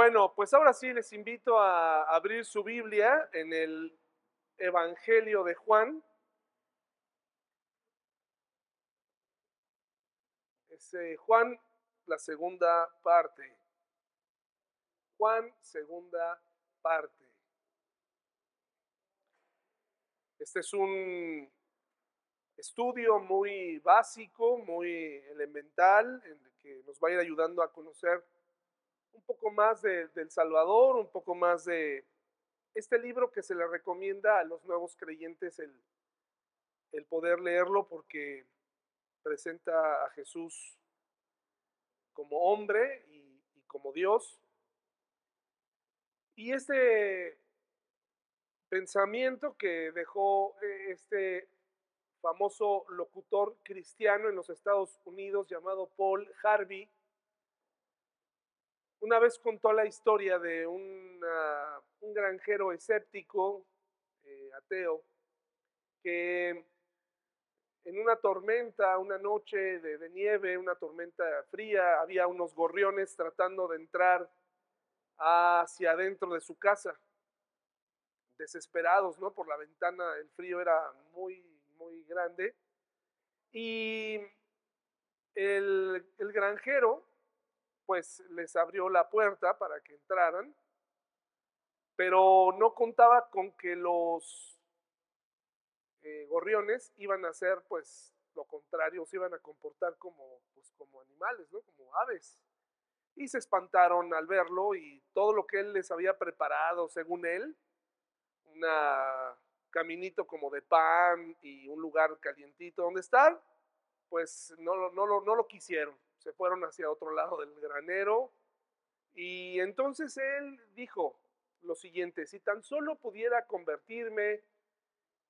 Bueno, pues ahora sí les invito a abrir su Biblia en el Evangelio de Juan. Es eh, Juan, la segunda parte. Juan, segunda parte. Este es un estudio muy básico, muy elemental, en el que nos va a ir ayudando a conocer un poco más de, del Salvador, un poco más de este libro que se le recomienda a los nuevos creyentes el, el poder leerlo porque presenta a Jesús como hombre y, y como Dios. Y este pensamiento que dejó eh, este famoso locutor cristiano en los Estados Unidos llamado Paul Harvey, una vez contó la historia de un granjero escéptico, eh, ateo, que en una tormenta, una noche de, de, nieve, una tormenta fría, había unos gorriones tratando de entrar hacia adentro de su casa, desesperados, ¿no? Por la ventana, el frío era muy, muy grande. Y el, el granjero pues les abrió la puerta para que entraran, pero no contaba con que los eh, gorriones iban a hacer pues lo contrario, se iban a comportar como, pues, como animales, ¿no? como aves. Y se espantaron al verlo y todo lo que él les había preparado, según él, un caminito como de pan y un lugar calientito donde estar, pues no, no, no, no lo quisieron se fueron hacia otro lado del granero. Y entonces él dijo lo siguiente, si tan solo pudiera convertirme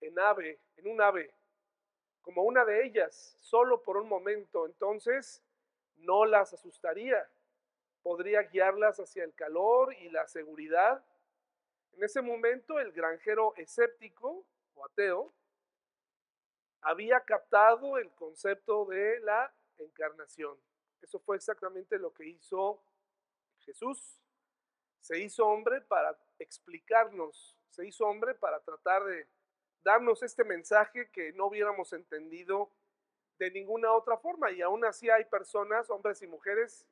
en ave, en un ave, como una de ellas, solo por un momento, entonces no las asustaría, podría guiarlas hacia el calor y la seguridad. En ese momento el granjero escéptico o ateo había captado el concepto de la encarnación. Eso fue exactamente lo que hizo Jesús. Se hizo hombre para explicarnos, se hizo hombre para tratar de darnos este mensaje que no hubiéramos entendido de ninguna otra forma. Y aún así hay personas, hombres y mujeres,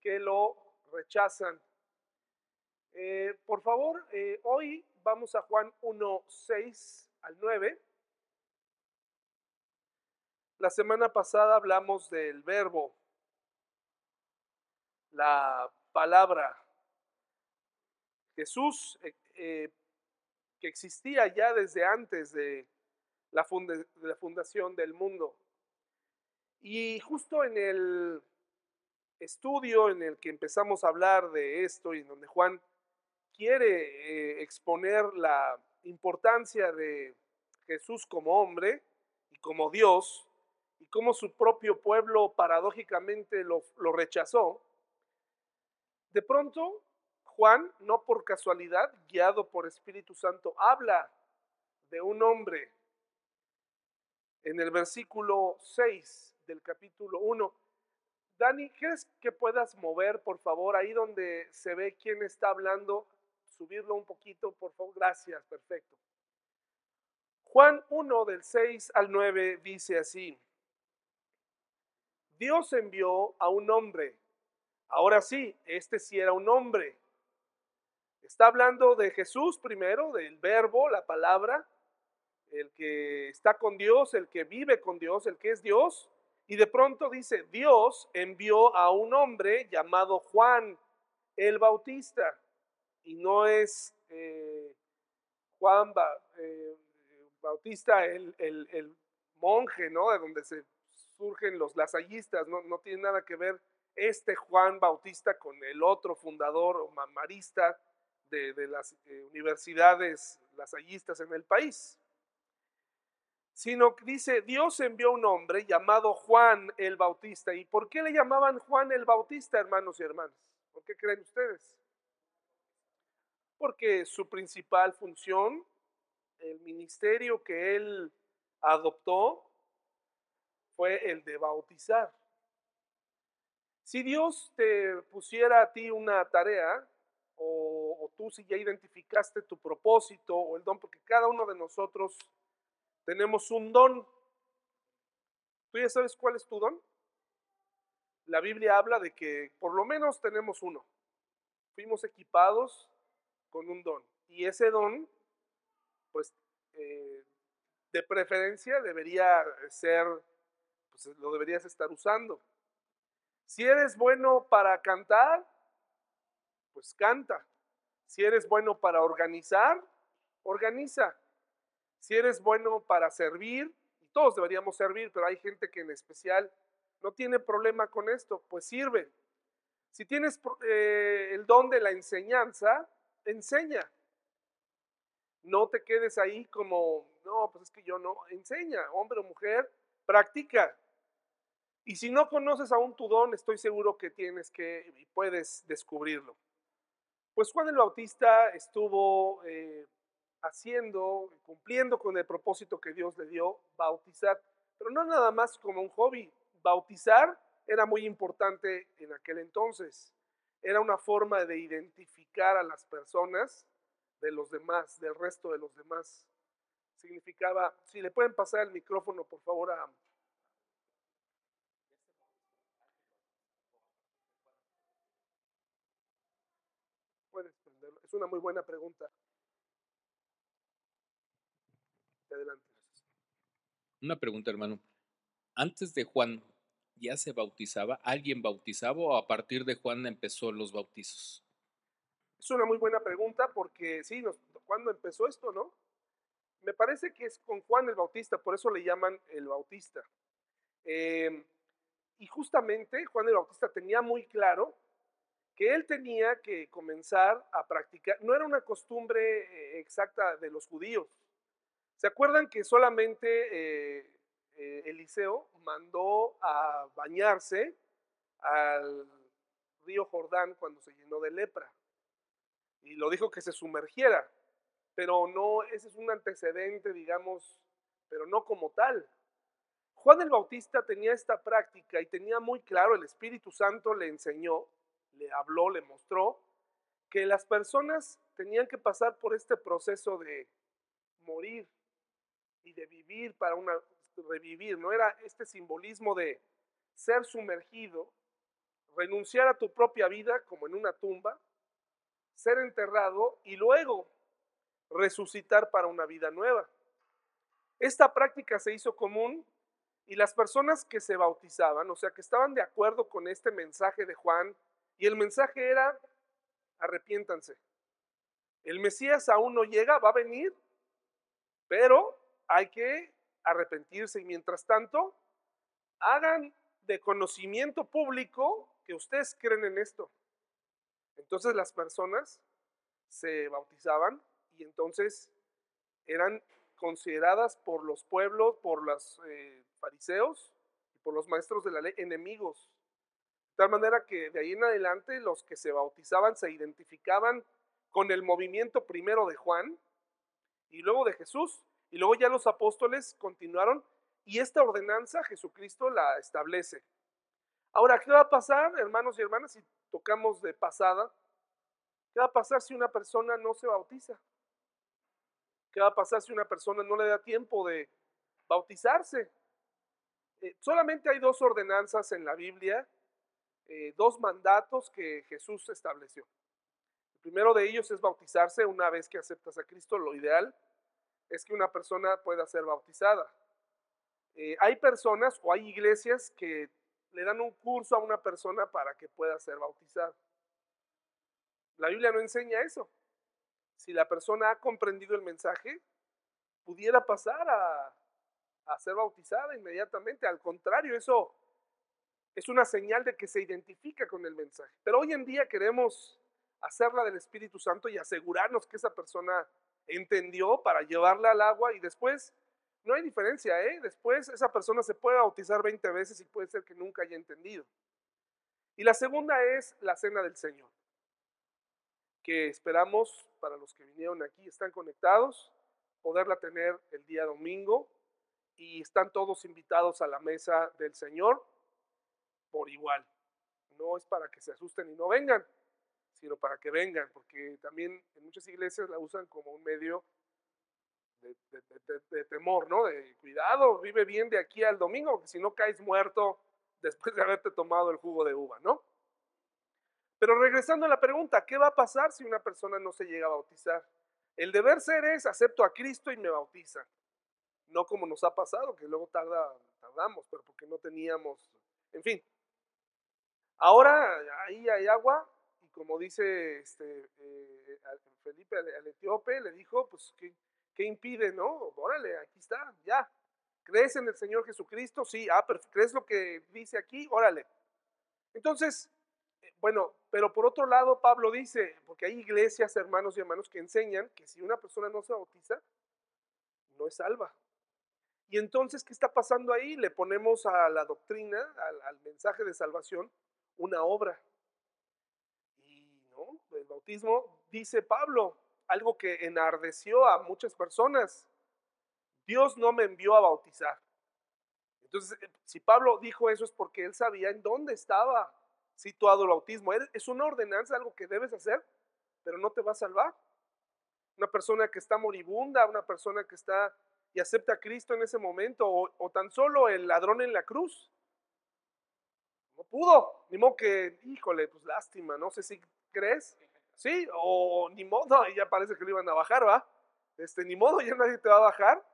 que lo rechazan. Eh, por favor, eh, hoy vamos a Juan 1, 6 al 9. La semana pasada hablamos del verbo la palabra. Jesús, eh, eh, que existía ya desde antes de la, de la fundación del mundo. Y justo en el estudio en el que empezamos a hablar de esto y en donde Juan quiere eh, exponer la importancia de Jesús como hombre y como Dios y cómo su propio pueblo paradójicamente lo rechazó, de pronto, Juan, no por casualidad, guiado por Espíritu Santo, habla de un hombre en el versículo 6 del capítulo 1. Dani, ¿crees que puedas mover, por favor, ahí donde se ve quién está hablando? Subirlo un poquito, por favor. Gracias, perfecto. Juan 1 del 6 al 9 dice así. Dios envió a un hombre Ahora sí, este sí era un hombre. Está hablando de Jesús primero, del verbo, la palabra, el que está con Dios, el que vive con Dios, el que es Dios. Y de pronto dice, Dios envió a un hombre llamado Juan el Bautista. Y no es eh, Juan eh, Bautista el, monje, ¿no? De donde se surgen los lasallistas, no, no tiene nada que ver este Juan Bautista con el otro fundador o mamarista de, las eh, universidades lasallistas en el país, sino que dice, Dios envió un hombre llamado Juan el Bautista. ¿Y por qué le llamaban Juan el Bautista, hermanos y hermanas? ¿Por qué creen ustedes? Porque su principal función, el ministerio que él adoptó, fue el de bautizar. Si Dios te pusiera a ti una tarea, o, tú si ya identificaste tu propósito o el don, porque cada uno de nosotros tenemos un don. ¿Tú ya sabes cuál es tu don? La Biblia habla de que por lo menos tenemos uno. Fuimos equipados con un don. Y ese don, pues, eh, de preferencia debería ser, pues lo deberías estar usando. Si eres bueno para cantar, pues canta. Si eres bueno para organizar, organiza. Si eres bueno para servir, y todos deberíamos servir, pero hay gente que en especial no tiene problema con esto, pues sirve. Si tienes eh, el don de la enseñanza, enseña. No te quedes ahí como, no, pues es que yo no, enseña, hombre o mujer, practica. Y si no conoces aún tu don, estoy seguro que tienes que y puedes descubrirlo. Pues Juan el Bautista estuvo eh, haciendo, cumpliendo con el propósito que Dios le dio, bautizar, pero no nada más como un hobby. Bautizar era muy importante en aquel entonces. Era una forma de identificar a las personas de los demás, del resto de los demás. Significaba, si le pueden pasar el micrófono, por favor, a, Es una muy buena pregunta. Adelante. Una pregunta, hermano. Antes de Juan, ¿ya se bautizaba? ¿Alguien bautizaba o a partir de Juan empezó los bautizos? Es una muy buena pregunta porque sí, ¿cuándo empezó esto, no? Me parece que es con Juan el Bautista, por eso le llaman el Bautista. Em, y justamente Juan el Bautista tenía muy claro que él tenía que comenzar a practicar. No era una costumbre eh, exacta de los judíos. ¿Se acuerdan que solamente eh, eh, Eliseo mandó a bañarse al río Jordán cuando se llenó de lepra? Y lo dijo que se sumergiera, pero no, ese es un antecedente, digamos, pero no como tal. Juan el Bautista tenía esta práctica y tenía muy claro, el Espíritu Santo le enseñó le habló, le mostró que las personas tenían que pasar por este proceso de morir y de vivir para una revivir, no era este simbolismo de ser sumergido, renunciar a tu propia vida como en una tumba, ser enterrado y luego resucitar para una vida nueva. Esta práctica se hizo común y las personas que se bautizaban, o sea, que estaban de acuerdo con este mensaje de Juan y el mensaje era, arrepiéntanse. El Mesías aún no llega, va a venir, pero hay que arrepentirse y mientras tanto, hagan de conocimiento público que ustedes creen en esto. Entonces las personas se bautizaban y entonces eran consideradas por los pueblos, por los eh, fariseos y por los maestros de la ley enemigos. Tal manera que de ahí en adelante los que se bautizaban se identificaban con el movimiento primero de Juan y luego de Jesús. Y luego ya los apóstoles continuaron y esta ordenanza Jesucristo la establece. Ahora, ¿qué va a pasar, hermanos y hermanas, si tocamos de pasada? ¿Qué va a pasar si una persona no se bautiza? ¿Qué va a pasar si una persona no le da tiempo de bautizarse? Eh, solamente hay dos ordenanzas en la Biblia eh, dos mandatos que Jesús estableció. El primero de ellos es bautizarse una vez que aceptas a Cristo. Lo ideal es que una persona pueda ser bautizada. Eh, hay personas o hay iglesias que le dan un curso a una persona para que pueda ser bautizada. La Biblia no enseña eso. Si la persona ha comprendido el mensaje, pudiera pasar a, a ser bautizada inmediatamente. Al contrario, eso es una señal de que se identifica con el mensaje. Pero hoy en día queremos hacerla del Espíritu Santo y asegurarnos que esa persona entendió para llevarla al agua y después no hay diferencia, ¿eh? Después esa persona se puede bautizar 20 veces y puede ser que nunca haya entendido. Y la segunda es la cena del Señor, que esperamos para los que vinieron aquí, están conectados, poderla tener el día domingo y están todos invitados a la mesa del Señor por igual. No es para que se asusten y no vengan, sino para que vengan, porque también en muchas iglesias la usan como un medio de, temor, ¿no? De cuidado, vive bien de aquí al domingo, porque si no caes muerto después de haberte tomado el jugo de uva, ¿no? Pero regresando a la pregunta, ¿qué va a pasar si una persona no se llega a bautizar? El deber ser es, acepto a Cristo y me bautizan. No como nos ha pasado, que luego tarda, tardamos, pero porque no teníamos, en fin. Ahora ahí hay agua y como dice este, eh, Felipe al, etíope, le dijo, pues, ¿qué, ¿qué impide? No, órale, aquí está, ya. ¿Crees en el Señor Jesucristo? Sí, ah, pero ¿crees lo que dice aquí? Órale. Entonces, eh, bueno, pero por otro lado, Pablo dice, porque hay iglesias, hermanos y hermanos, que enseñan que si una persona no se bautiza, no es salva. Y entonces, ¿qué está pasando ahí? Le ponemos a la doctrina, al, mensaje de salvación, una obra. Y no, el bautismo, dice Pablo, algo que enardeció a muchas personas. Dios no me envió a bautizar. Entonces, eh, si Pablo dijo eso es porque él sabía en dónde estaba situado el bautismo. Es una ordenanza, algo que debes hacer, pero no te va a salvar. Una persona que está moribunda, una persona que está y acepta a Cristo en ese momento, o, tan solo el ladrón en la cruz. No pudo, ni modo que, híjole, pues lástima, no sé si crees, sí, o ni modo, ya parece que lo iban a bajar, ¿va? Este, ni modo, ya nadie te va a bajar,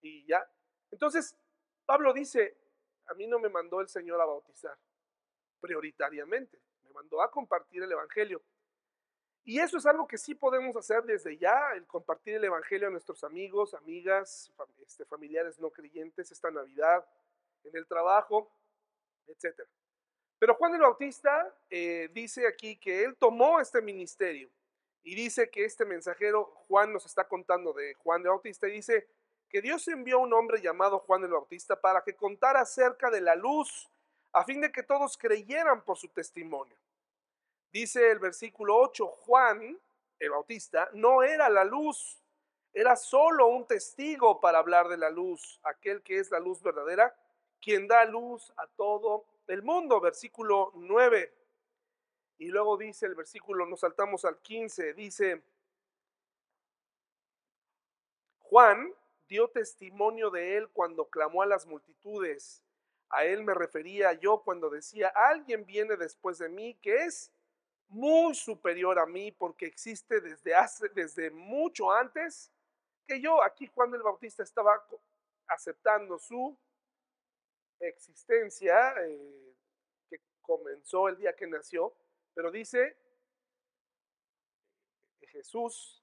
y ya. Entonces, Pablo dice, a mí no me mandó el Señor a bautizar, prioritariamente, me mandó a compartir el Evangelio. Y eso es algo que sí podemos hacer desde ya, el compartir el Evangelio a nuestros amigos, amigas, este, familiares no creyentes esta Navidad, en el trabajo, etc. Pero Juan el Bautista eh, dice aquí que él tomó este ministerio y dice que este mensajero, Juan nos está contando de Juan el Bautista, y dice que Dios envió a un hombre llamado Juan el Bautista para que contara acerca de la luz, a fin de que todos creyeran por su testimonio. Dice el versículo 8, Juan, el Bautista, no era la luz, era solo un testigo para hablar de la luz, aquel que es la luz verdadera, quien da luz a todo el mundo. Versículo 9. Y luego dice el versículo, nos saltamos al 15, dice, Juan dio testimonio de él cuando clamó a las multitudes. A él me refería yo cuando decía, alguien viene después de mí que es muy superior a mí porque existe desde, hace, desde mucho antes que yo. Aquí Juan el Bautista estaba aceptando su existencia eh, que comenzó el día que nació, pero dice que Jesús,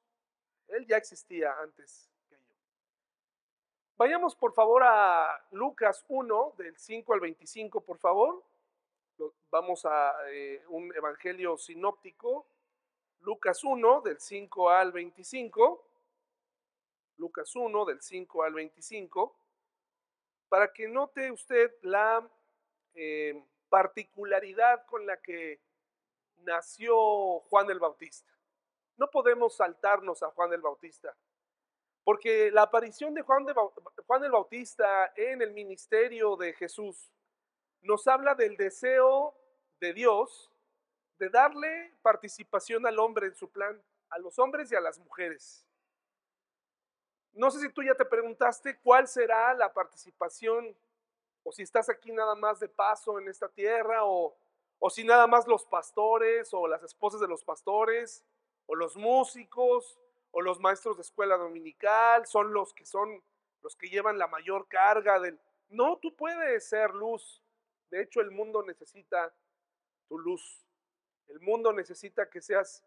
él ya existía antes que yo. Vayamos por favor a Lucas 1, del 5 al 25, por favor. Vamos a eh, un evangelio sinóptico, Lucas 1, del 5 al 25. Lucas 1, del 5 al 25, para que note usted la eh, particularidad con la que nació Juan el Bautista. No podemos saltarnos a Juan el Bautista, porque la aparición de Juan, de Juan el Bautista en el ministerio de Jesús nos habla del deseo de Dios de darle participación al hombre en su plan, a los hombres y a las mujeres. No sé si tú ya te preguntaste cuál será la participación, o si estás aquí nada más de paso en esta tierra, o, o si nada más los pastores, o las esposas de los pastores, o los músicos, o los maestros de escuela dominical, son los que son los que llevan la mayor carga del... No, tú puedes ser luz. De hecho, el mundo necesita tu luz. El mundo necesita que seas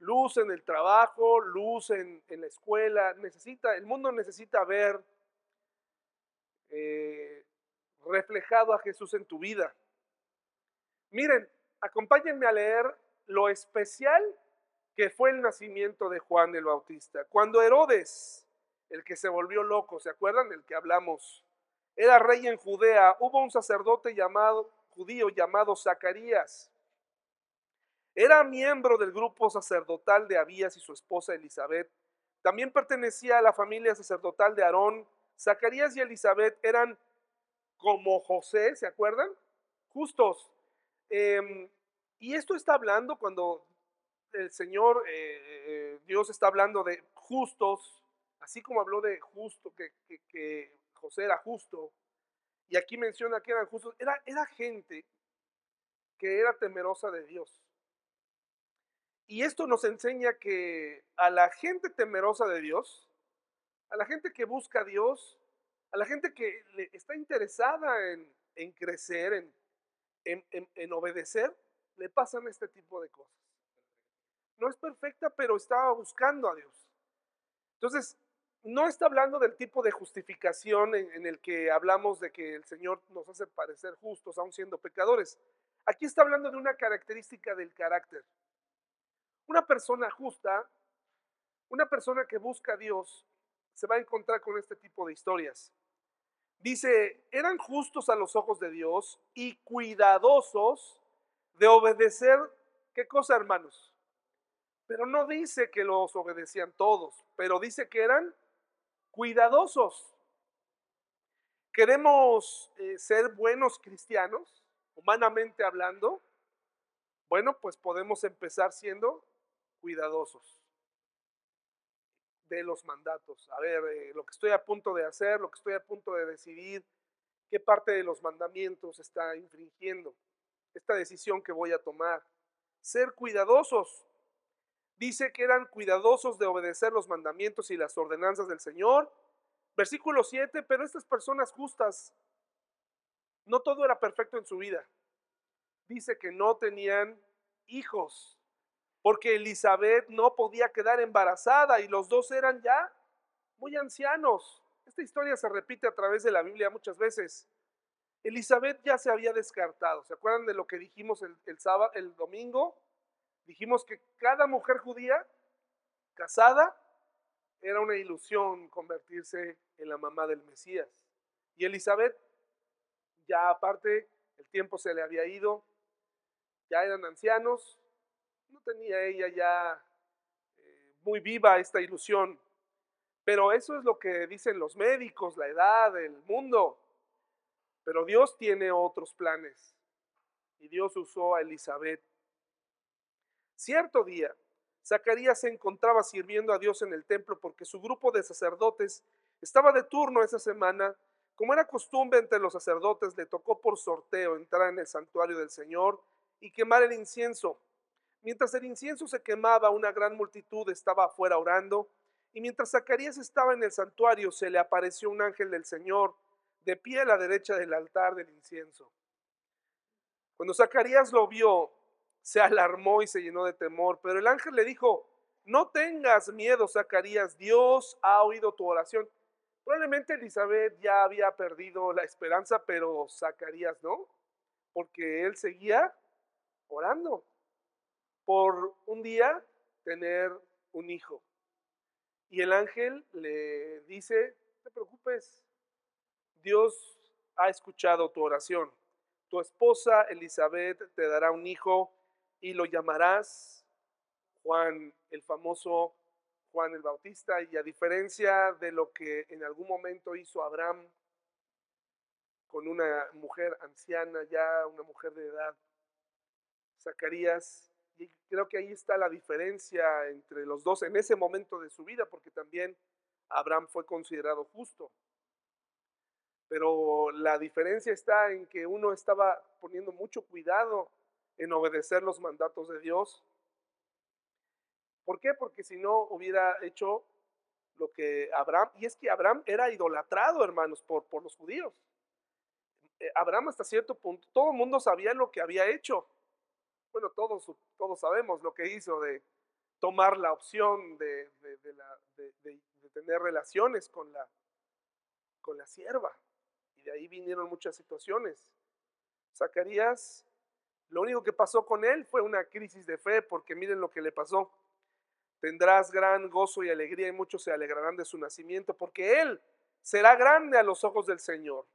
luz en el trabajo, luz en, la escuela. Necesita, el mundo necesita ver eh, reflejado a Jesús en tu vida. Miren, acompáñenme a leer lo especial que fue el nacimiento de Juan el Bautista. Cuando Herodes, el que se volvió loco, ¿se acuerdan? El que hablamos, era rey en Judea, hubo un sacerdote llamado judío llamado Zacarías. Era miembro del grupo sacerdotal de Abías y su esposa Elizabeth. También pertenecía a la familia sacerdotal de Aarón. Zacarías y Elizabeth eran como José, ¿se acuerdan? Justos. Em, Y esto está hablando cuando el Señor, eh, eh, Dios está hablando de justos, así como habló de justo, que, que, José era justo, y aquí menciona que eran justos, era, era gente que era temerosa de Dios. Y esto nos enseña que a la gente temerosa de Dios, a la gente que busca a Dios, a la gente que está interesada en, crecer, en, en, en, obedecer, le pasan este tipo de cosas. No es perfecta, pero estaba buscando a Dios. Entonces, no está hablando del tipo de justificación en, el que hablamos de que el Señor nos hace parecer justos aun siendo pecadores. Aquí está hablando de una característica del carácter. Una persona justa, una persona que busca a Dios, se va a encontrar con este tipo de historias. Dice, eran justos a los ojos de Dios y cuidadosos de obedecer, ¿qué cosa hermanos? Pero no dice que los obedecían todos, pero dice que eran cuidadosos. ¿Queremos eh, ser buenos cristianos, humanamente hablando? Bueno, pues podemos empezar siendo cuidadosos de los mandatos. A ver, eh, lo que estoy a punto de hacer, lo que estoy a punto de decidir, qué parte de los mandamientos está infringiendo, esta decisión que voy a tomar. Ser cuidadosos. Dice que eran cuidadosos de obedecer los mandamientos y las ordenanzas del Señor. Versículo 7, pero estas personas justas, no todo era perfecto en su vida. Dice que no tenían hijos porque Elizabeth no podía quedar embarazada y los dos eran ya muy ancianos. Esta historia se repite a través de la Biblia muchas veces. Elizabeth ya se había descartado. ¿Se acuerdan de lo que dijimos el, sábado, el domingo? Dijimos que cada mujer judía casada era una ilusión convertirse en la mamá del Mesías. Y Elizabeth, ya aparte, el tiempo se le había ido, ya eran ancianos, no tenía ella ya eh, muy viva esta ilusión. Pero eso es lo que dicen los médicos, la edad, el mundo. Pero Dios tiene otros planes. Y Dios usó a Elizabeth. Cierto día, Zacarías se encontraba sirviendo a Dios en el templo porque su grupo de sacerdotes estaba de turno esa semana. Como era costumbre entre los sacerdotes, le tocó por sorteo entrar en el santuario del Señor y quemar el incienso. Mientras el incienso se quemaba, una gran multitud estaba afuera orando, y mientras Zacarías estaba en el santuario, se le apareció un ángel del Señor, de pie a la derecha del altar del incienso. Cuando Zacarías lo vio, se alarmó y se llenó de temor, pero el ángel le dijo, no tengas miedo, Zacarías, Dios ha oído tu oración. Probablemente Elizabeth ya había perdido la esperanza, pero Zacarías no, porque él seguía orando por un día tener un hijo. Y el ángel le dice, no te preocupes, Dios ha escuchado tu oración. Tu esposa Elizabeth te dará un hijo y lo llamarás Juan, el famoso Juan el Bautista. Y a diferencia de lo que en algún momento hizo Abraham con una mujer anciana, ya una mujer de edad, Zacarías y creo que ahí está la diferencia entre los dos en ese momento de su vida, porque también Abraham fue considerado justo. Pero la diferencia está en que uno estaba poniendo mucho cuidado en obedecer los mandatos de Dios. ¿Por qué? Porque si no hubiera hecho lo que Abraham, y es que Abraham era idolatrado, hermanos, por, por los judíos. Eh, Abraham hasta cierto punto, todo el mundo sabía lo que había hecho bueno, todos, todos sabemos lo que hizo de tomar la opción de, tener relaciones con la, con la sierva. Y de ahí vinieron muchas situaciones. Zacarías, lo único que pasó con él fue una crisis de fe, porque miren lo que le pasó. Tendrás gran gozo y alegría y muchos se alegrarán de su nacimiento, porque él será grande a los ojos del Señor.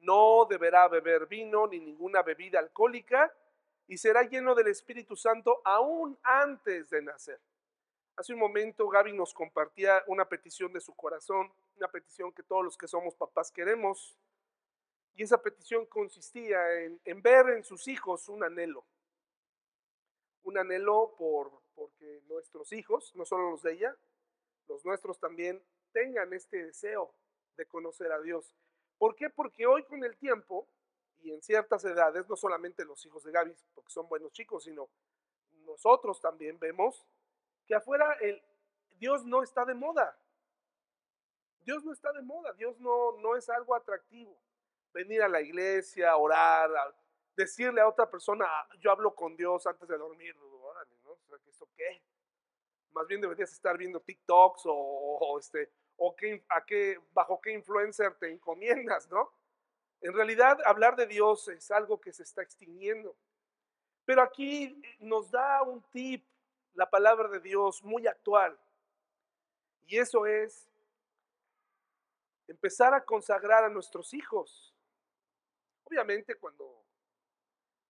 No deberá beber vino ni ninguna bebida alcohólica y será lleno del Espíritu Santo aún antes de nacer. Hace un momento Gaby nos compartía una petición de su corazón, una petición que todos los que somos papás queremos, y esa petición consistía en, ver en sus hijos un anhelo, un anhelo por porque nuestros hijos, no solo los de ella, los nuestros también tengan este deseo de conocer a Dios. ¿Por qué? Porque hoy con el tiempo y en ciertas edades, no solamente los hijos de Gaby, porque son buenos chicos, sino nosotros también vemos que afuera el Dios no está de moda. Dios no está de moda, Dios no, no es algo atractivo. Venir a la iglesia, orar, decirle a otra persona, ah, yo hablo con Dios antes de dormir, ¿no? ¿esto qué? Más bien deberías estar viendo TikToks o, este, o qué, a qué, bajo qué influencer te encomiendas, ¿no? En realidad, hablar de Dios es algo que se está extinguiendo. Pero aquí nos da un tip la palabra de Dios muy actual. Y eso es empezar a consagrar a nuestros hijos. Obviamente cuando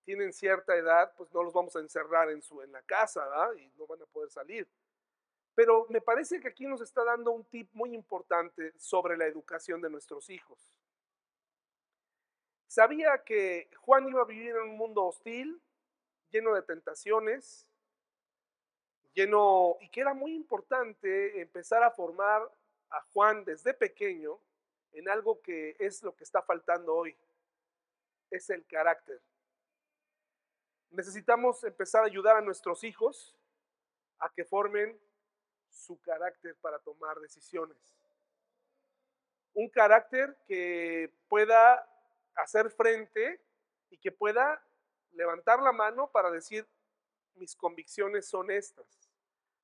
tienen cierta edad, pues no los vamos a encerrar en, su, en la casa, ¿verdad? Y no van a poder salir. Pero me parece que aquí nos está dando un tip muy importante sobre la educación de nuestros hijos. Sabía que Juan iba a vivir en un mundo hostil, lleno de tentaciones, lleno, y que era muy importante empezar a formar a Juan desde pequeño en algo que es lo que está faltando hoy, es el carácter. Necesitamos empezar a ayudar a nuestros hijos a que formen su carácter para tomar decisiones. Un carácter que pueda hacer frente y que pueda levantar la mano para decir, mis convicciones son estas.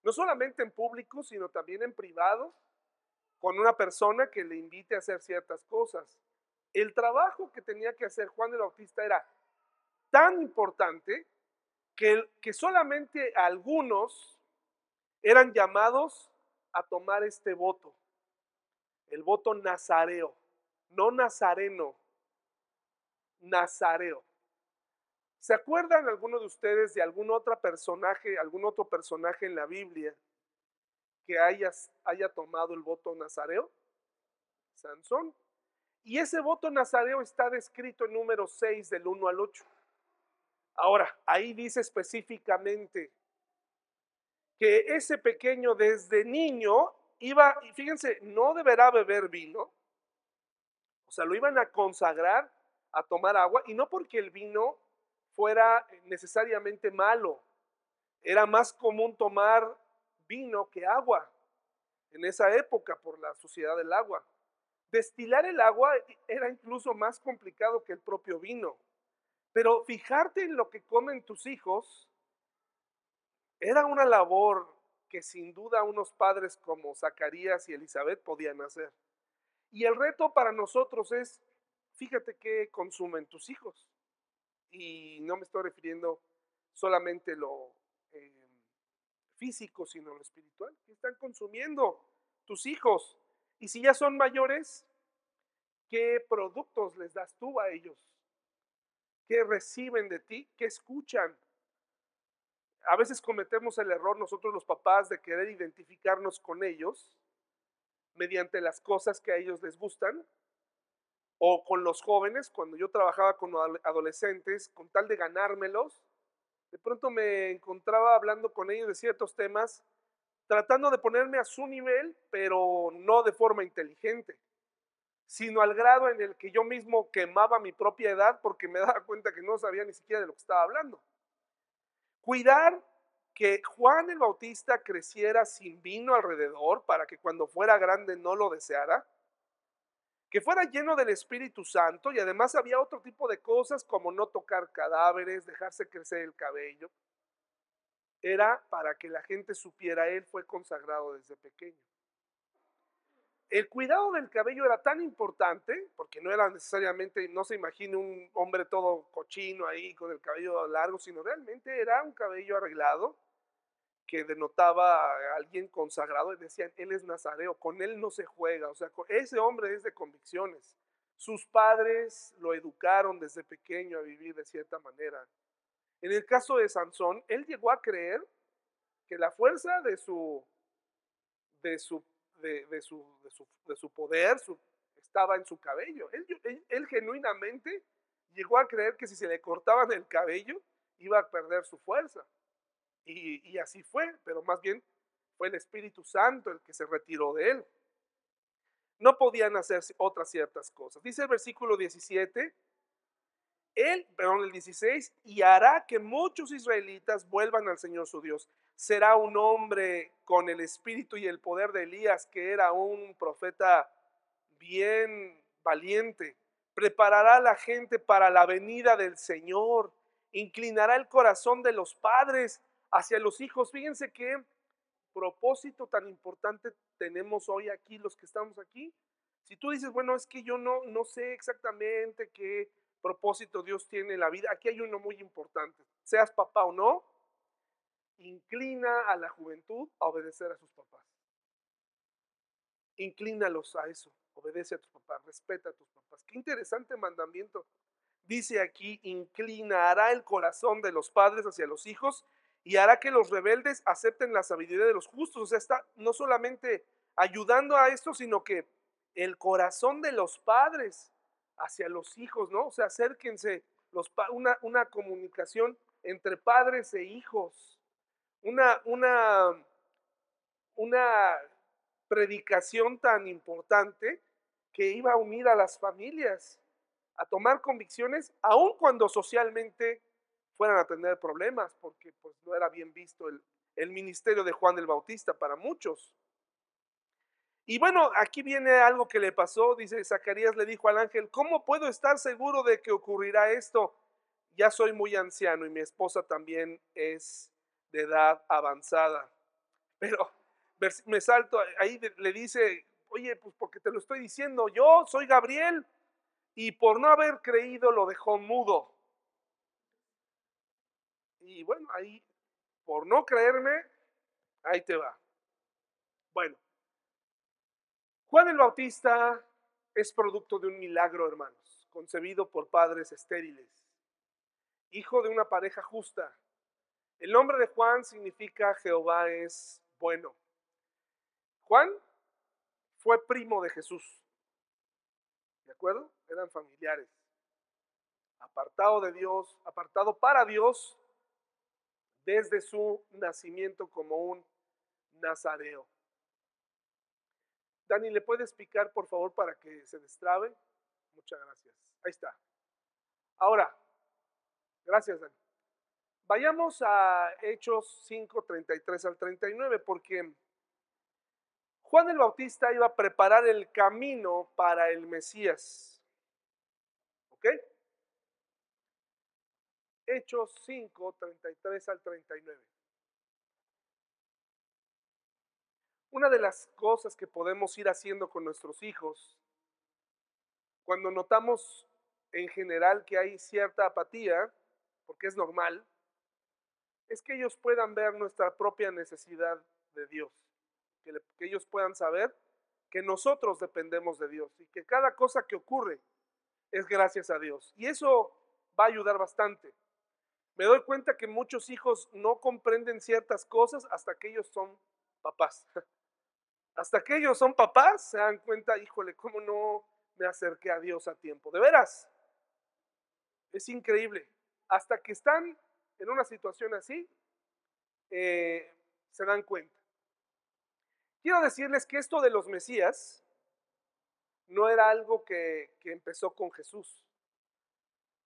No solamente en público, sino también en privado, con una persona que le invite a hacer ciertas cosas. El trabajo que tenía que hacer Juan el Bautista era tan importante que, que solamente algunos eran llamados a tomar este voto, el voto nazareo, no nazareno, Nazareo. ¿Se acuerdan alguno de ustedes de algún otro personaje, algún otro personaje en la Biblia que haya, haya tomado el voto nazareo? Sansón. Y ese voto nazareo está descrito en número 6 del 1 al 8. Ahora, ahí dice específicamente que ese pequeño desde niño iba, y fíjense, no deberá beber vino, o sea, lo iban a consagrar a tomar agua y no porque el vino fuera necesariamente malo. Era más común tomar vino que agua en esa época por la suciedad del agua. Destilar el agua era incluso más complicado que el propio vino. Pero fijarte en lo que comen tus hijos era una labor que sin duda unos padres como Zacarías y Elizabeth podían hacer. Y el reto para nosotros es fíjate qué consumen tus hijos. Y no me estoy refiriendo solamente lo eh, físico, sino lo espiritual. ¿Qué están consumiendo tus hijos? Y si ya son mayores, ¿qué productos les das tú a ellos? ¿Qué reciben de ti? ¿Qué escuchan? A veces cometemos el error nosotros los papás de querer identificarnos con ellos mediante las cosas que a ellos les gustan o con los jóvenes, cuando yo trabajaba con adolescentes, con tal de ganármelos, de pronto me encontraba hablando con ellos de ciertos temas, tratando de ponerme a su nivel, pero no de forma inteligente, sino al grado en el que yo mismo quemaba mi propia edad porque me daba cuenta que no sabía ni siquiera de lo que estaba hablando. Cuidar que Juan el Bautista creciera sin vino alrededor para que cuando fuera grande no lo deseara, que fuera lleno del Espíritu Santo y además había otro tipo de cosas como no tocar cadáveres, dejarse crecer el cabello. Era para que la gente supiera, él fue consagrado desde pequeño. El cuidado del cabello era tan importante, porque no era necesariamente, no se imagine un hombre todo cochino ahí con el cabello largo, sino realmente era un cabello arreglado, que denotaba a alguien consagrado y decían, él es nazareo, con él no se juega, o sea, ese hombre es de convicciones. Sus padres lo educaron desde pequeño a vivir de cierta manera. En el caso de Sansón, él llegó a creer que la fuerza de su, de su, de, su, de su, poder estaba en su cabello. Él genuinamente llegó a creer que si se le cortaban el cabello iba a perder su fuerza. Y, así fue, pero más bien fue el Espíritu Santo el que se retiró de él. No podían hacer otras ciertas cosas. Dice el versículo 17, él, perdón, el 16, y hará que muchos israelitas vuelvan al Señor su Dios. Será un hombre con el espíritu y el poder de Elías, que era un profeta bien valiente. Preparará a la gente para la venida del Señor. Inclinará el corazón de los padres hacia los hijos. Fíjense qué propósito tan importante tenemos hoy aquí, los que estamos aquí. Si tú dices, bueno, es que yo no, no sé exactamente qué propósito Dios tiene en la vida, aquí hay uno muy importante. Seas papá o no, inclina a la juventud a obedecer a sus papás. Inclínalos a eso, obedece a tus papás, respeta a tus papás. Qué interesante mandamiento. Dice aquí, inclinará el corazón de los padres hacia los hijos y hará que los rebeldes acepten la sabiduría de los justos. O sea, está no solamente ayudando a esto, sino que el corazón de los padres hacia los hijos, ¿no? O sea, acérquense, los, una, una comunicación entre padres e hijos, una, una, una predicación tan importante que iba a unir a las familias, a tomar convicciones, aun cuando socialmente fueran a tener problemas, porque pues no era bien visto el, el ministerio de Juan el Bautista para muchos. Y bueno, aquí viene algo que le pasó, dice Zacarías le dijo al ángel, ¿cómo puedo estar seguro de que ocurrirá esto? Ya soy muy anciano y mi esposa también es de edad avanzada. Pero me salto, ahí le dice, oye, pues porque te lo estoy diciendo, yo soy Gabriel y por no haber creído lo dejó mudo. Y bueno, ahí, por no creerme, ahí te va. Bueno, Juan el Bautista es producto de un milagro, hermanos, concebido por padres estériles, hijo de una pareja justa. El nombre de Juan significa Jehová es bueno. Juan fue primo de Jesús. ¿De acuerdo? Eran familiares. Apartado de Dios, apartado para Dios desde su nacimiento como un nazareo. Dani, ¿le puedes explicar por favor para que se destrabe? Muchas gracias. Ahí está. Ahora, gracias Dani. Vayamos a Hechos 5, 33 al 39, porque Juan el Bautista iba a preparar el camino para el Mesías. ¿Ok? Hechos 5, 33 al 39. Una de las cosas que podemos ir haciendo con nuestros hijos, cuando notamos en general que hay cierta apatía, porque es normal, es que ellos puedan ver nuestra propia necesidad de Dios, que, ellos puedan saber que nosotros dependemos de Dios y que cada cosa que ocurre es gracias a Dios. Y eso va a ayudar bastante. Me doy cuenta que muchos hijos no comprenden ciertas cosas hasta que ellos son papás. Hasta que ellos son papás, se dan cuenta, híjole, ¿cómo no me acerqué a Dios a tiempo? De veras, es increíble. Hasta que están en una situación así, eh, se dan cuenta. Quiero decirles que esto de los Mesías no era algo que, empezó con Jesús.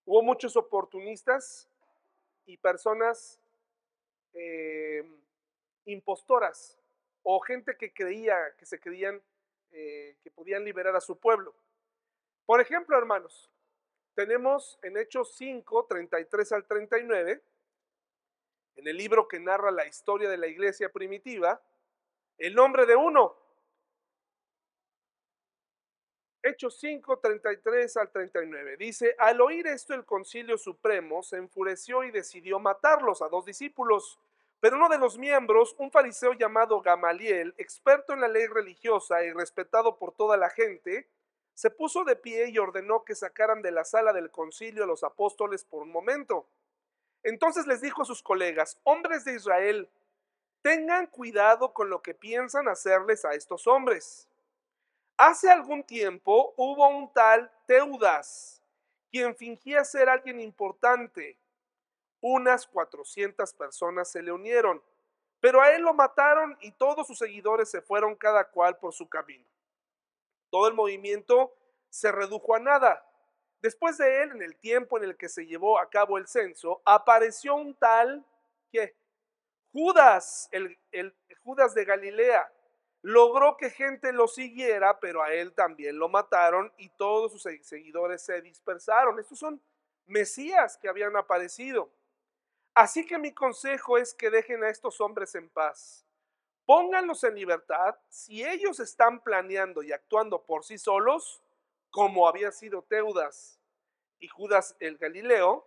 Hubo muchos oportunistas y personas eh, impostoras o gente que creía, que se creían eh, que podían liberar a su pueblo. Por ejemplo, hermanos, tenemos en Hechos 5, 33 al 39, en el libro que narra la historia de la iglesia primitiva, el nombre de uno. Hechos 5, 33 al 39. Dice, al oír esto el concilio supremo se enfureció y decidió matarlos a dos discípulos pero uno de los miembros, un fariseo llamado Gamaliel, experto en la ley religiosa y respetado por toda la gente, se puso de pie y ordenó que sacaran de la sala del concilio a los apóstoles por un momento. Entonces les dijo a sus colegas, hombres de Israel, tengan cuidado con lo que piensan hacerles a estos hombres. Hace algún tiempo hubo un tal Teudas, quien fingía ser alguien importante Unas 400 personas se le unieron, pero a él lo mataron y todos sus seguidores se fueron cada cual por su camino. Todo el movimiento se redujo a nada. Después de él, en el tiempo en el que se llevó a cabo el censo, apareció un tal que Judas, el, el Judas de Galilea, logró que gente lo siguiera, pero a él también lo mataron y todos sus seguidores se dispersaron. Estos son Mesías que habían aparecido. Así que mi consejo es que dejen a estos hombres en paz. Pónganlos en libertad si ellos están planeando y actuando por sí solos, como había sido Teudas y Judas el Galileo,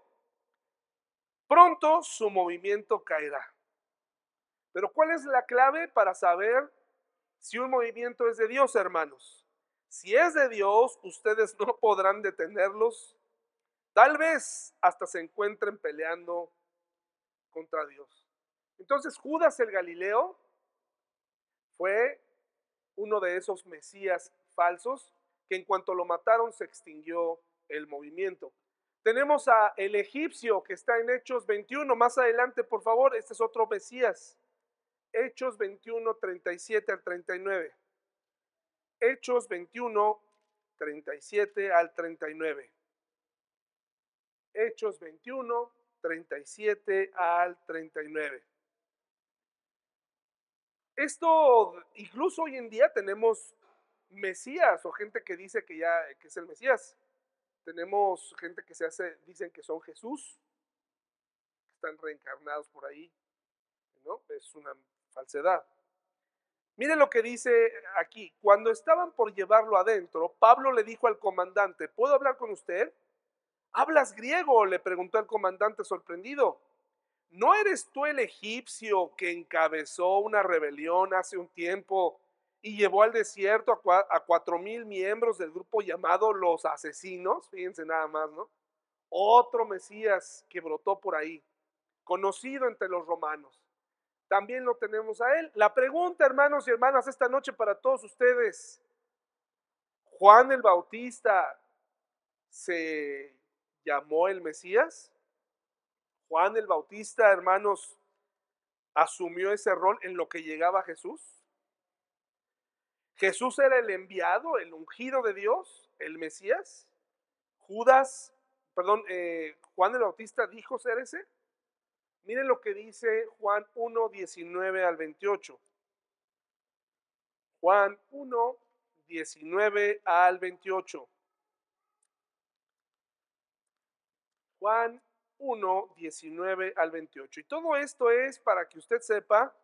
pronto su movimiento caerá. Pero ¿cuál es la clave para saber si un movimiento es de Dios, hermanos? Si es de Dios, ustedes no podrán detenerlos. Tal vez hasta se encuentren peleando contra Dios. Entonces Judas el Galileo fue uno de esos mesías falsos que en cuanto lo mataron se extinguió el movimiento. Tenemos a el egipcio que está en Hechos 21, más adelante por favor, este es otro mesías. Hechos 21, 37 al 39. Hechos 21, 37 al 39. Hechos 21, 37 al 39. Esto, incluso hoy en día tenemos Mesías o gente que dice que ya que es el Mesías. Tenemos gente que se hace, dicen que son Jesús, están reencarnados por ahí, ¿no? Es una falsedad. Miren lo que dice aquí. Cuando estaban por llevarlo adentro, Pablo le dijo al comandante, ¿puedo hablar con usted? ¿Hablas griego? le preguntó el comandante sorprendido. ¿No eres tú el egipcio que encabezó una rebelión hace un tiempo y llevó al desierto a cuatro mil miembros del grupo llamado los asesinos? Fíjense nada más, ¿no? Otro Mesías que brotó por ahí, conocido entre los romanos. También lo tenemos a él. La pregunta, hermanos y hermanas, esta noche para todos ustedes, Juan el Bautista se llamó el Mesías. Juan el Bautista, hermanos, asumió ese rol en lo que llegaba Jesús. Jesús era el enviado, el ungido de Dios, el Mesías. Judas, perdón, eh, Juan el Bautista dijo ser ese. Miren lo que dice Juan 1, 19 al 28. Juan 1, 19 al 28. Juan 1, 19 al 28. Y todo esto es para que usted sepa,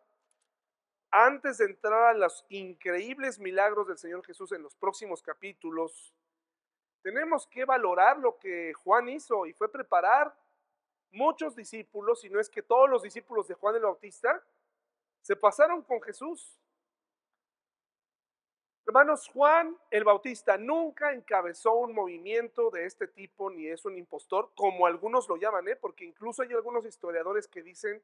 antes de entrar a los increíbles milagros del Señor Jesús en los próximos capítulos, tenemos que valorar lo que Juan hizo y fue preparar muchos discípulos, si no es que todos los discípulos de Juan el Bautista, se pasaron con Jesús. Hermanos, Juan el Bautista nunca encabezó un movimiento de este tipo, ni es un impostor, como algunos lo llaman, ¿eh? porque incluso hay algunos historiadores que dicen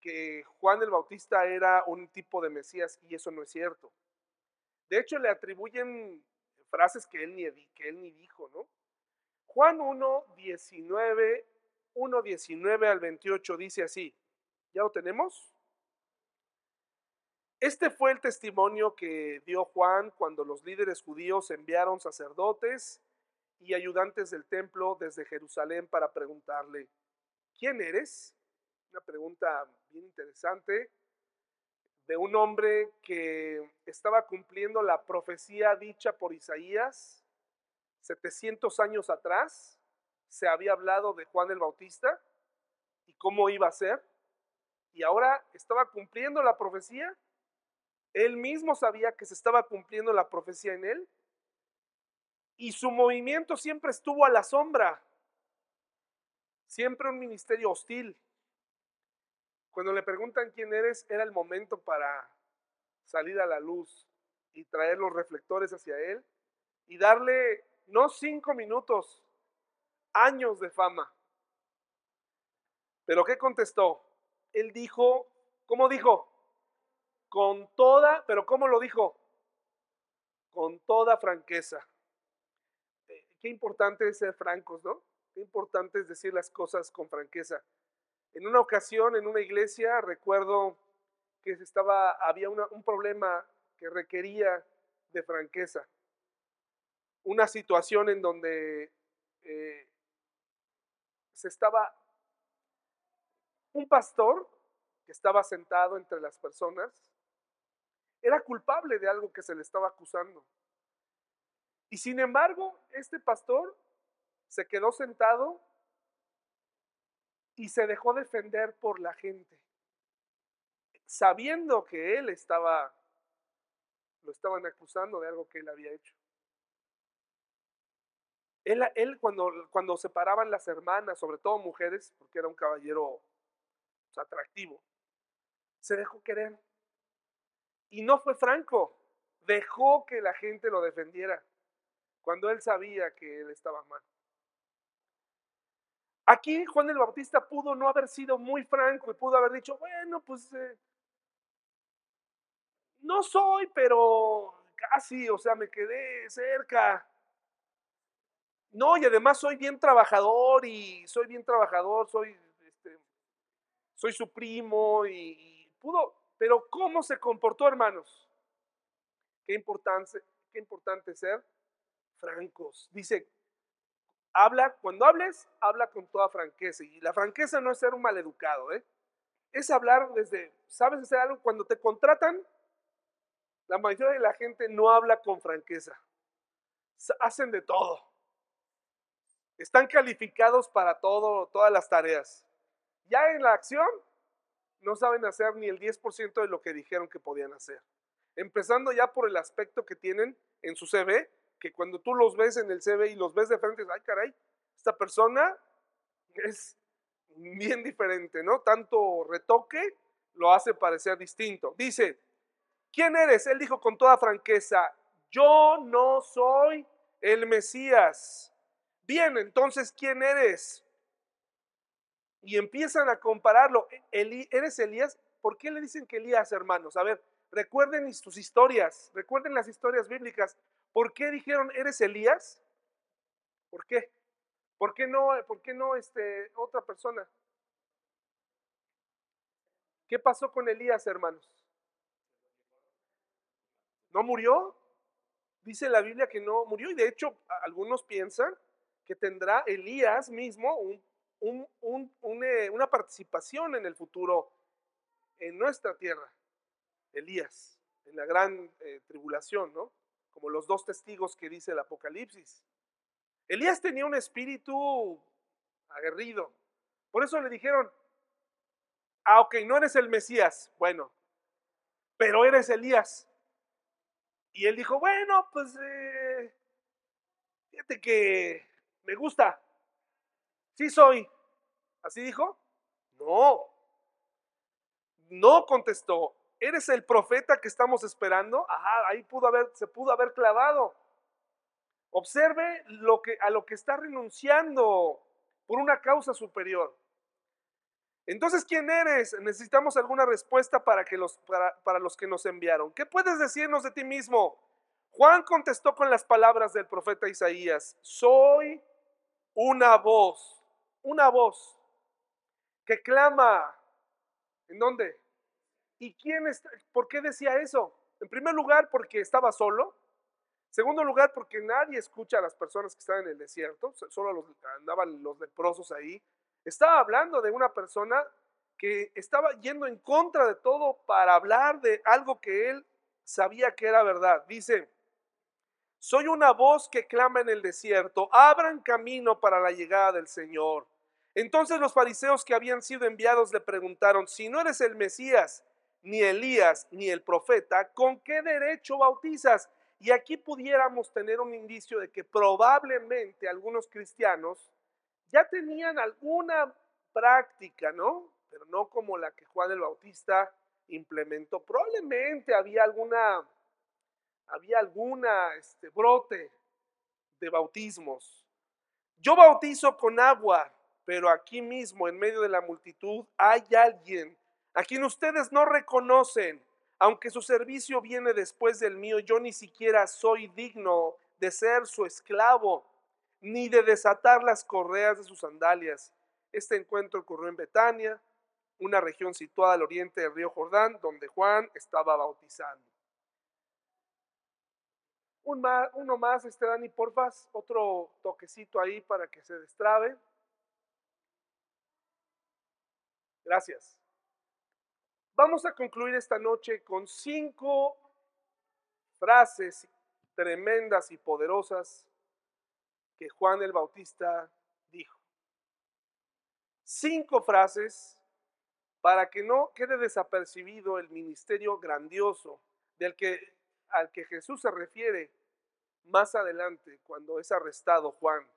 que Juan el Bautista era un tipo de Mesías y eso no es cierto. De hecho, le atribuyen frases que él ni, que él ni dijo, ¿no? Juan 1, 19, 1, 19 al 28 dice así, ¿ya lo tenemos? Este fue el testimonio que dio Juan cuando los líderes judíos enviaron sacerdotes y ayudantes del templo desde Jerusalén para preguntarle, ¿quién eres? Una pregunta bien interesante de un hombre que estaba cumpliendo la profecía dicha por Isaías 700 años atrás. Se había hablado de Juan el Bautista y cómo iba a ser. Y ahora estaba cumpliendo la profecía él mismo sabía que se estaba cumpliendo la profecía en él y su movimiento siempre estuvo a la sombra, siempre un ministerio hostil. Cuando le preguntan quién eres, era el momento para salir a la luz y traer los reflectores hacia él y darle no cinco minutos, años de fama. Pero ¿qué contestó? Él dijo, ¿cómo dijo? con toda, pero ¿cómo lo dijo? Con toda franqueza. Eh, qué importante es ser francos, ¿no? Qué importante es decir las cosas con franqueza. En una ocasión, en una iglesia, recuerdo que estaba, había un problema que requería de franqueza. Una situación en donde eh, estaba un pastor que estaba sentado entre las personas, era culpable de algo que se le estaba acusando. Y sin embargo, este pastor se quedó sentado y se dejó defender por la gente, sabiendo que él estaba, lo estaban acusando de algo que él había hecho. Él, cuando, separaban las hermanas, sobre todo mujeres, porque era un caballero atractivo, se dejó querer. Y no fue franco, dejó que la gente lo defendiera cuando él sabía que él estaba mal. Aquí Juan el Bautista pudo no haber sido muy franco y pudo haber dicho, bueno, pues eh, no soy, pero casi, o sea, me quedé cerca. No, y además soy bien trabajador y soy bien trabajador, soy, este, soy su primo y, pudo, pero ¿cómo se comportó, hermanos? Qué importante, qué importante ser francos. Dice, habla, cuando hables, habla con toda franqueza. Y la franqueza no es ser un maleducado, ¿eh? Es hablar desde, ¿sabes hacer algo? Cuando te contratan, la mayoría de la gente no habla con franqueza. Hacen de todo. Están calificados para todo, todas las tareas. Ya en la acción, no saben hacer ni el 10% de lo que dijeron que podían hacer. Empezando ya por el aspecto que tienen en su CV, que cuando tú los ves en el CV y los ves de frente, ay caray, esta persona es bien diferente, ¿no? Tanto retoque lo hace parecer distinto. Dice, ¿quién eres? Él dijo con toda franqueza, yo no soy el Mesías. Bien, entonces, ¿quién eres? Y empiezan a compararlo. ¿Eres Elías? ¿Por qué le dicen que Elías, hermanos? A ver, recuerden sus historias, recuerden las historias bíblicas. ¿Por qué dijeron, eres Elías? ¿Por qué? ¿Por qué no, por qué no este, otra persona? ¿Qué pasó con Elías, hermanos? ¿No murió? Dice la Biblia que no murió y de hecho algunos piensan que tendrá Elías mismo eh, una participación en el futuro en nuestra tierra. Elías, en la gran eh, tribulación, ¿no? como los dos testigos que dice el Apocalipsis. Elías tenía un espíritu aguerrido. Por eso le dijeron, ah, ok, no eres el Mesías, bueno, pero eres Elías. Y él dijo, bueno, pues eh, fíjate que me gusta, sí soy. ¿Así dijo? No, no contestó, ¿Eres el profeta que estamos esperando? Ajá, ahí pudo haber, se pudo haber clavado. Observe lo que, a lo que está renunciando por una causa superior. Entonces, ¿quién eres? Necesitamos alguna respuesta para, que los, para, para los que nos enviaron. ¿Qué puedes decirnos de ti mismo? Juan contestó con las palabras del profeta Isaías, soy una voz, una voz que clama, ¿en dónde? ¿Y quién está, por qué decía eso? En primer lugar, porque estaba solo. Segundo lugar, porque nadie escucha a las personas que están en el desierto, solo los, andaban los leprosos ahí. Estaba hablando de una persona que estaba yendo en contra de todo para hablar de algo que él sabía que era verdad. Dice, soy una voz que clama en el desierto, abran camino para la llegada del Señor. Entonces los fariseos que habían sido enviados le preguntaron, si no eres el Mesías, ni Elías, ni el profeta, ¿con qué derecho bautizas? Y aquí pudiéramos tener un indicio de que probablemente algunos cristianos ya tenían alguna práctica, ¿no? Pero no como la que Juan el Bautista implementó. Probablemente había alguna, había alguna este, brote de bautismos. Yo bautizo con agua, pero aquí mismo, en medio de la multitud, hay alguien a quien ustedes no reconocen, aunque su servicio viene después del mío, yo ni siquiera soy digno de ser su esclavo. ni de desatar las correas de sus sandalias. Este encuentro ocurrió en Betania, una región situada al oriente del río Jordán, donde Juan estaba bautizando. Uno más, este Dani, porfas, otro toquecito ahí para que se destrabe. Gracias. Vamos a concluir esta noche con cinco frases tremendas y poderosas que Juan el Bautista dijo. Cinco frases para que no quede desapercibido el ministerio grandioso del que, al que Jesús se refiere más adelante cuando es arrestado Juan.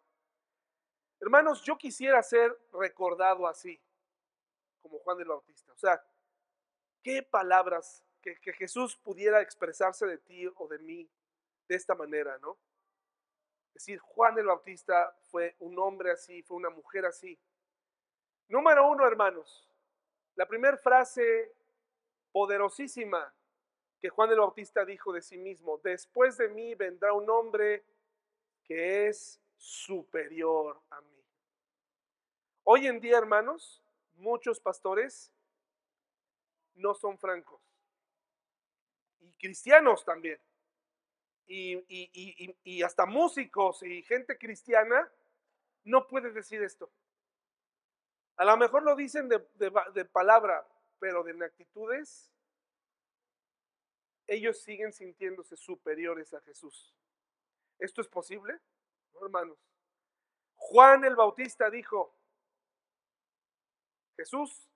Hermanos, yo quisiera ser recordado así, como Juan el Bautista. O sea, qué palabras que, que Jesús pudiera expresarse de ti o de mí de esta manera, ¿no? Es decir, Juan el Bautista fue un hombre así, fue una mujer así. Número uno, hermanos, la primera frase poderosísima que Juan el Bautista dijo de sí mismo, después de mí vendrá un hombre que es superior a mí. Hoy en día, hermanos, muchos pastores no son francos. Y cristianos también y, hasta músicos y gente cristiana no puede decir esto. A lo mejor lo dicen de, de, palabra, pero de actitudes, ellos siguen sintiéndose superiores a Jesús. ¿Esto es posible? hermanos. Juan el Bautista dijo, Jesús,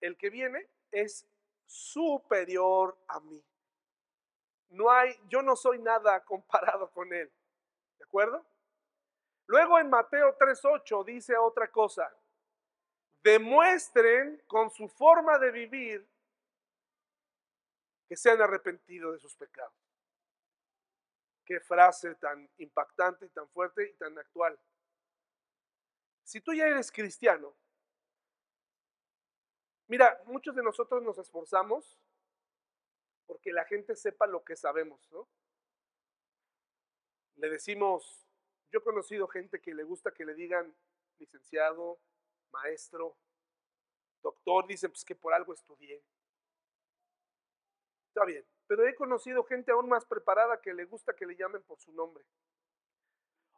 el que viene, es superior a mí. No hay, yo no soy nada comparado con él. ¿De acuerdo? Luego en Mateo 3.8 dice otra cosa. Demuestren con su forma de vivir que se han arrepentido de sus pecados. Qué frase tan impactante y tan fuerte y tan actual. Si tú ya eres cristiano, mira, muchos de nosotros nos esforzamos porque la gente sepa lo que sabemos, ¿no? Le decimos, yo he conocido gente que le gusta que le digan licenciado, maestro, doctor, dicen pues que por algo estudié. Está bien, pero he conocido gente aún más preparada que le gusta que le llamen por su nombre.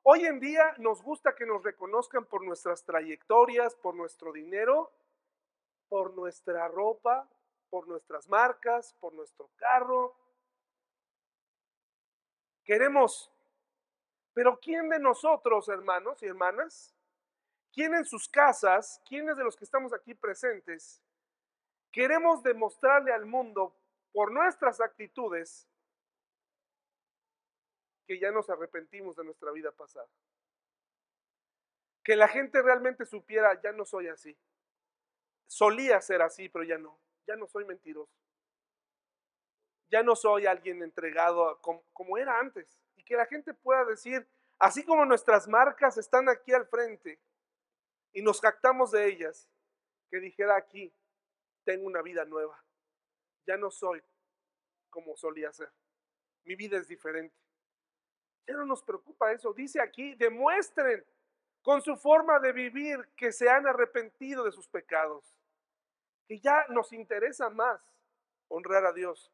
Hoy en día nos gusta que nos reconozcan por nuestras trayectorias, por nuestro dinero, por nuestra ropa, por nuestras marcas, por nuestro carro. Queremos, pero ¿quién de nosotros, hermanos y hermanas? ¿Quién en sus casas, quiénes de los que estamos aquí presentes, queremos demostrarle al mundo por nuestras actitudes que ya nos arrepentimos de nuestra vida pasada? Que la gente realmente supiera, ya no soy así. Solía ser así, pero ya no ya no soy mentiroso. Ya no soy alguien entregado como, era antes. Y que la gente pueda decir, así como nuestras marcas están aquí al frente y nos jactamos de ellas, que dijera aquí, tengo una vida nueva. Ya no soy como solía ser. Mi vida es diferente. Ya no nos preocupa eso. Dice aquí, demuestren con su forma de vivir que se han arrepentido de sus pecados que ya nos interesa más honrar a Dios.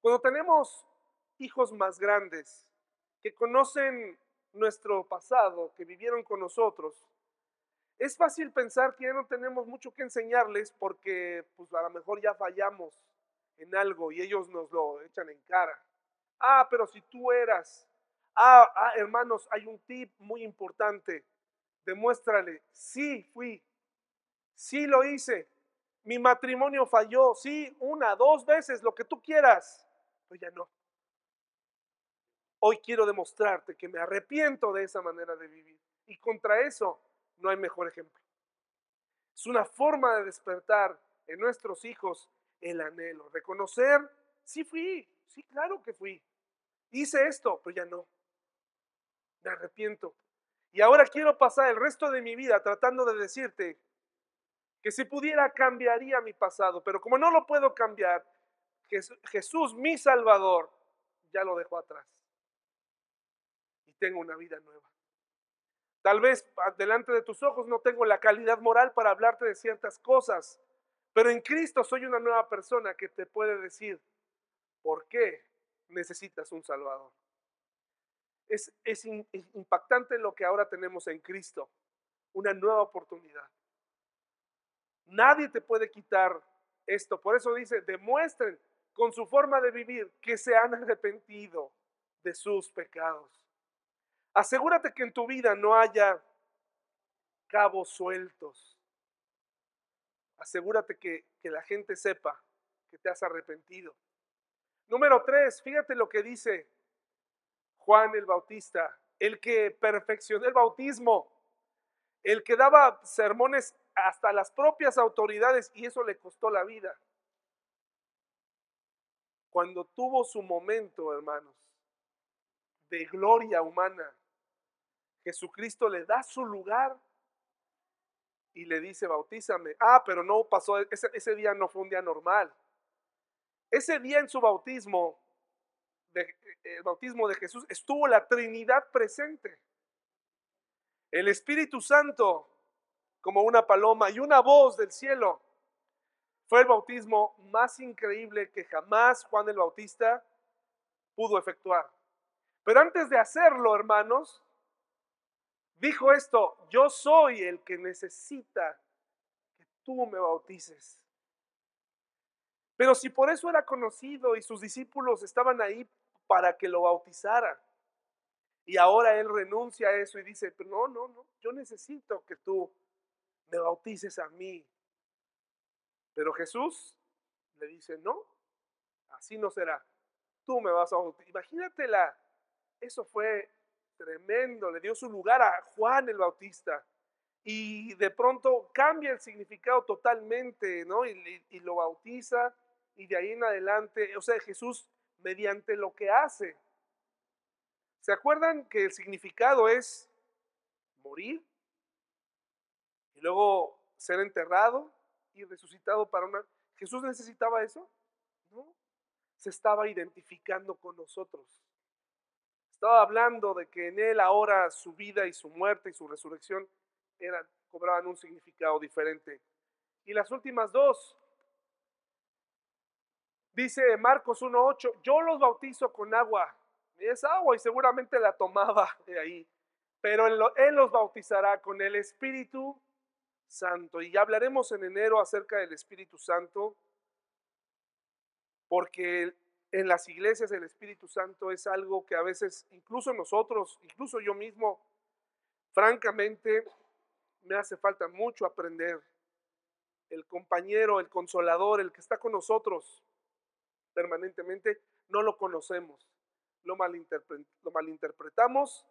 Cuando tenemos hijos más grandes que conocen nuestro pasado, que vivieron con nosotros, es fácil pensar que ya no tenemos mucho que enseñarles porque pues a lo mejor ya fallamos en algo y ellos nos lo echan en cara. Ah, pero si tú eras. Ah, ah hermanos, hay un tip muy importante. Demuéstrale, sí fui, Sí lo hice. Mi matrimonio falló. Sí, una, dos veces, lo que tú quieras. Pero ya no. Hoy quiero demostrarte que me arrepiento de esa manera de vivir. Y contra eso no hay mejor ejemplo. Es una forma de despertar en nuestros hijos el anhelo. Reconocer, sí fui, sí, claro que fui. Hice esto, pero ya no. Me arrepiento. Y ahora quiero pasar el resto de mi vida tratando de decirte, que si pudiera cambiaría mi pasado, pero como no lo puedo cambiar, Jesús, mi Salvador, ya lo dejó atrás. Y tengo una vida nueva. Tal vez delante de tus ojos no tengo la calidad moral para hablarte de ciertas cosas, pero en Cristo soy una nueva persona que te puede decir por qué necesitas un Salvador. Es, es, impactante lo que ahora tenemos en Cristo, una nueva oportunidad. Nadie te puede quitar esto. Por eso dice, demuestren con su forma de vivir que se han arrepentido de sus pecados. Asegúrate que en tu vida no haya cabos sueltos. Asegúrate que, que la gente sepa que te has arrepentido. Número tres, fíjate lo que dice Juan el Bautista, el que perfeccionó el bautismo, el que daba sermones hasta las propias autoridades y eso le costó la vida. Cuando tuvo su momento, hermanos, de gloria humana, Jesucristo le da su lugar y le dice, bautízame. Ah, pero no pasó, ese, ese día no fue un día normal. Ese día en su bautismo, el bautismo de Jesús, estuvo la Trinidad presente. El Espíritu Santo como una paloma y una voz del cielo. Fue el bautismo más increíble que jamás Juan el Bautista pudo efectuar. Pero antes de hacerlo, hermanos, dijo esto, yo soy el que necesita que tú me bautices. Pero si por eso era conocido y sus discípulos estaban ahí para que lo bautizara, y ahora él renuncia a eso y dice, no, no, no, yo necesito que tú me bautices a mí. Pero Jesús le dice, no, así no será. Tú me vas a bautizar. Imagínatela, eso fue tremendo, le dio su lugar a Juan el Bautista. Y de pronto cambia el significado totalmente, ¿no? Y, y lo bautiza y de ahí en adelante, o sea, Jesús mediante lo que hace. ¿Se acuerdan que el significado es morir, y luego ser enterrado y resucitado para una... ¿Jesús necesitaba eso? No. Se estaba identificando con nosotros. Estaba hablando de que en Él ahora su vida y su muerte y su resurrección eran, cobraban un significado diferente. Y las últimas dos, dice Marcos 1.8, yo los bautizo con agua. es agua y seguramente la tomaba de ahí. Pero él los bautizará con el Espíritu Santo. Y ya hablaremos en enero acerca del Espíritu Santo, porque en las iglesias el Espíritu Santo es algo que a veces, incluso nosotros, incluso yo mismo, francamente, me hace falta mucho aprender. El compañero, el consolador, el que está con nosotros permanentemente, no lo conocemos, lo, lo malinterpretamos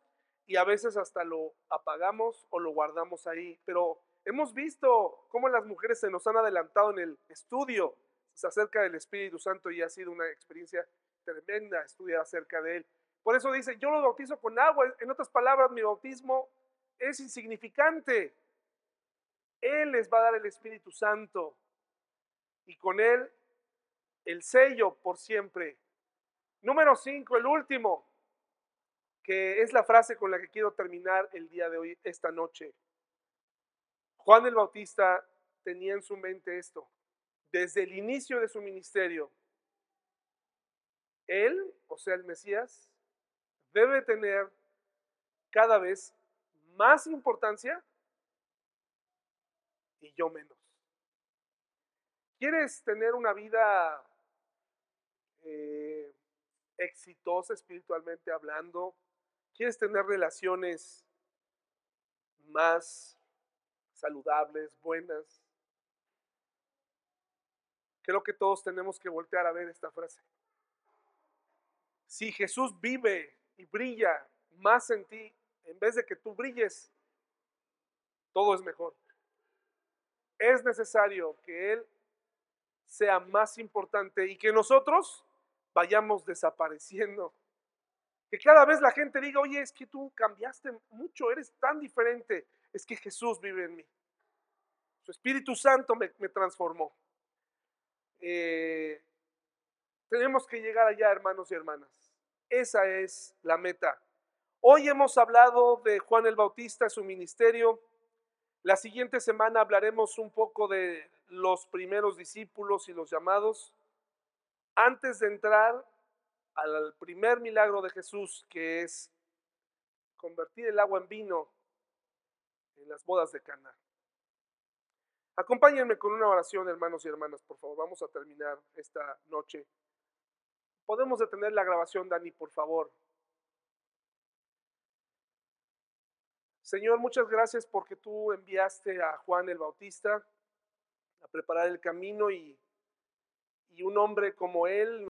y a veces hasta lo apagamos o lo guardamos ahí. Pero Hemos visto cómo las mujeres se nos han adelantado en el estudio acerca del Espíritu Santo y ha sido una experiencia tremenda estudiar acerca de él. Por eso dice, yo lo bautizo con agua. En otras palabras, mi bautismo es insignificante. Él les va a dar el Espíritu Santo y con él el sello por siempre. Número 5, el último, que es la frase con la que quiero terminar el día de hoy, esta noche. Juan el Bautista tenía en su mente esto. Desde el inicio de su ministerio, él, o sea, el Mesías, debe tener cada vez más importancia y yo menos. ¿Quieres tener una vida eh, exitosa espiritualmente hablando? ¿Quieres tener relaciones más saludables, buenas. Creo que todos tenemos que voltear a ver esta frase. Si Jesús vive y brilla más en ti, en vez de que tú brilles, todo es mejor. Es necesario que Él sea más importante y que nosotros vayamos desapareciendo. Que cada vez la gente diga, oye, es que tú cambiaste mucho, eres tan diferente es que Jesús vive en mí. Su Espíritu Santo me, transformó. Eh, tenemos que llegar allá, hermanos y hermanas. Esa es la meta. Hoy hemos hablado de Juan el Bautista, su ministerio. La siguiente semana hablaremos un poco de los primeros discípulos y los llamados. Antes de entrar al primer milagro de Jesús, que es convertir el agua en vino en las bodas de Cana. Acompáñenme con una oración, hermanos y hermanas, por favor. Vamos a terminar esta noche. Podemos detener la grabación, Dani, por favor. Señor, muchas gracias porque tú enviaste a Juan el Bautista a preparar el camino y, y un hombre como él